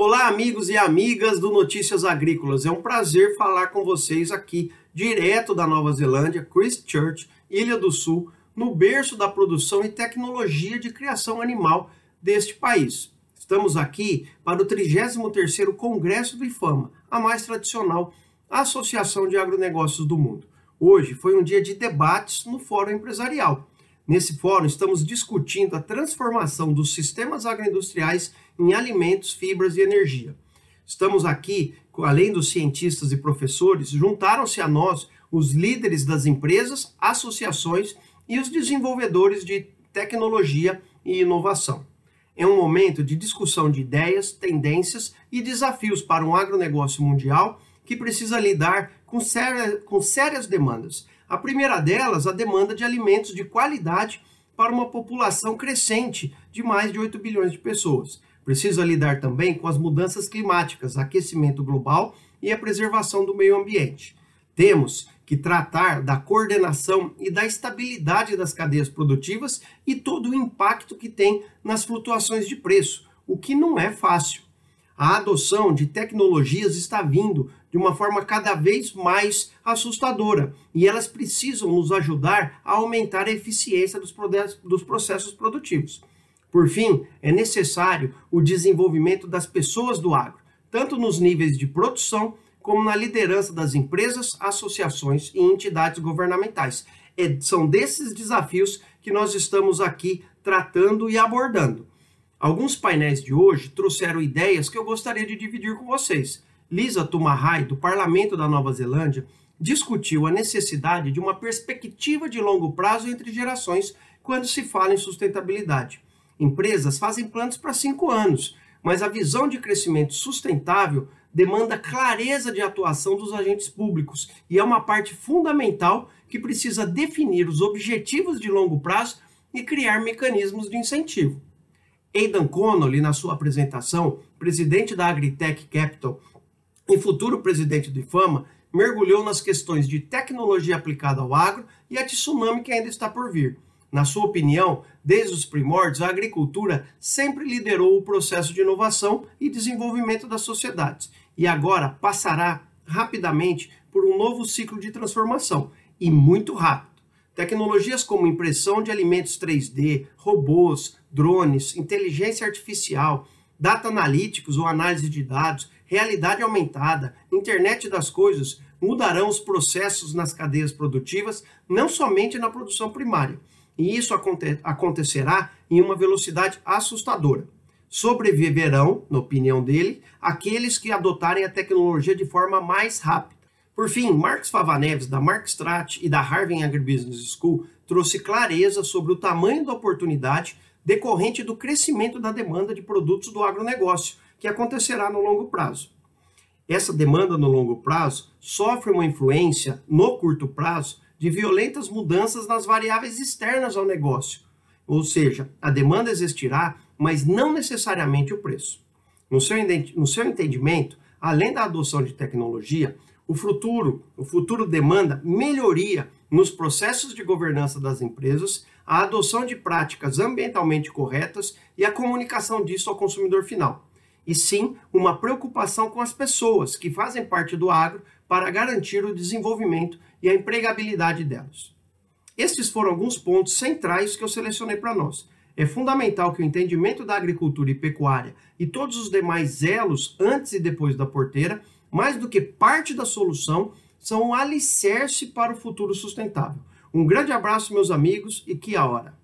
Olá, amigos e amigas do Notícias Agrícolas. É um prazer falar com vocês aqui, direto da Nova Zelândia, Christchurch, Ilha do Sul, no berço da produção e tecnologia de criação animal deste país. Estamos aqui para o 33º Congresso do IFAMA, a mais tradicional associação de agronegócios do mundo. Hoje foi um dia de debates no Fórum Empresarial Nesse fórum, estamos discutindo a transformação dos sistemas agroindustriais em alimentos, fibras e energia. Estamos aqui, além dos cientistas e professores, juntaram-se a nós os líderes das empresas, associações e os desenvolvedores de tecnologia e inovação. É um momento de discussão de ideias, tendências e desafios para um agronegócio mundial que precisa lidar com, séria, com sérias demandas a primeira delas, a demanda de alimentos de qualidade para uma população crescente de mais de 8 bilhões de pessoas. Precisa lidar também com as mudanças climáticas, aquecimento global e a preservação do meio ambiente. Temos que tratar da coordenação e da estabilidade das cadeias produtivas e todo o impacto que tem nas flutuações de preço, o que não é fácil a adoção de tecnologias está vindo de uma forma cada vez mais assustadora e elas precisam nos ajudar a aumentar a eficiência dos processos produtivos. Por fim, é necessário o desenvolvimento das pessoas do agro, tanto nos níveis de produção como na liderança das empresas, associações e entidades governamentais. É, são desses desafios que nós estamos aqui tratando e abordando. Alguns painéis de hoje trouxeram ideias que eu gostaria de dividir com vocês. Lisa Tumahai, do Parlamento da Nova Zelândia, discutiu a necessidade de uma perspectiva de longo prazo entre gerações quando se fala em sustentabilidade. Empresas fazem planos para cinco anos, mas a visão de crescimento sustentável demanda clareza de atuação dos agentes públicos e é uma parte fundamental que precisa definir os objetivos de longo prazo e criar mecanismos de incentivo. Aidan Connolly, na sua apresentação, presidente da Agritech Capital e futuro presidente do IFAMA, mergulhou nas questões de tecnologia aplicada ao agro e a tsunami que ainda está por vir. Na sua opinião, desde os primórdios, a agricultura sempre liderou o processo de inovação e desenvolvimento das sociedades e agora passará rapidamente por um novo ciclo de transformação e muito rápido. Tecnologias como impressão de alimentos 3D, robôs, drones, inteligência artificial, data analíticos ou análise de dados, realidade aumentada, internet das coisas mudarão os processos nas cadeias produtivas, não somente na produção primária. E isso aconte acontecerá em uma velocidade assustadora. Sobreviverão, na opinião dele, aqueles que adotarem a tecnologia de forma mais rápida por fim, Marcos Favaneves, da Markstrat e da Harvard Agribusiness School, trouxe clareza sobre o tamanho da oportunidade decorrente do crescimento da demanda de produtos do agronegócio, que acontecerá no longo prazo. Essa demanda no longo prazo sofre uma influência, no curto prazo, de violentas mudanças nas variáveis externas ao negócio, ou seja, a demanda existirá, mas não necessariamente o preço. No seu, no seu entendimento, além da adoção de tecnologia, o futuro, o futuro demanda melhoria nos processos de governança das empresas, a adoção de práticas ambientalmente corretas e a comunicação disso ao consumidor final. E sim, uma preocupação com as pessoas que fazem parte do agro para garantir o desenvolvimento e a empregabilidade delas. Estes foram alguns pontos centrais que eu selecionei para nós. É fundamental que o entendimento da agricultura e pecuária e todos os demais elos antes e depois da porteira mais do que parte da solução, são um alicerce para o futuro sustentável. Um grande abraço, meus amigos, e que a hora!